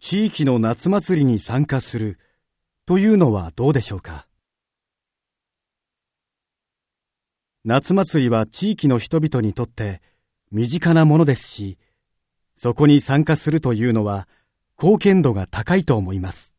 地域の夏祭りに参加するというのはどうでしょうか？夏祭りは地域の人々にとって身近なものですし、そこに参加するというのは貢献度が高いと思います。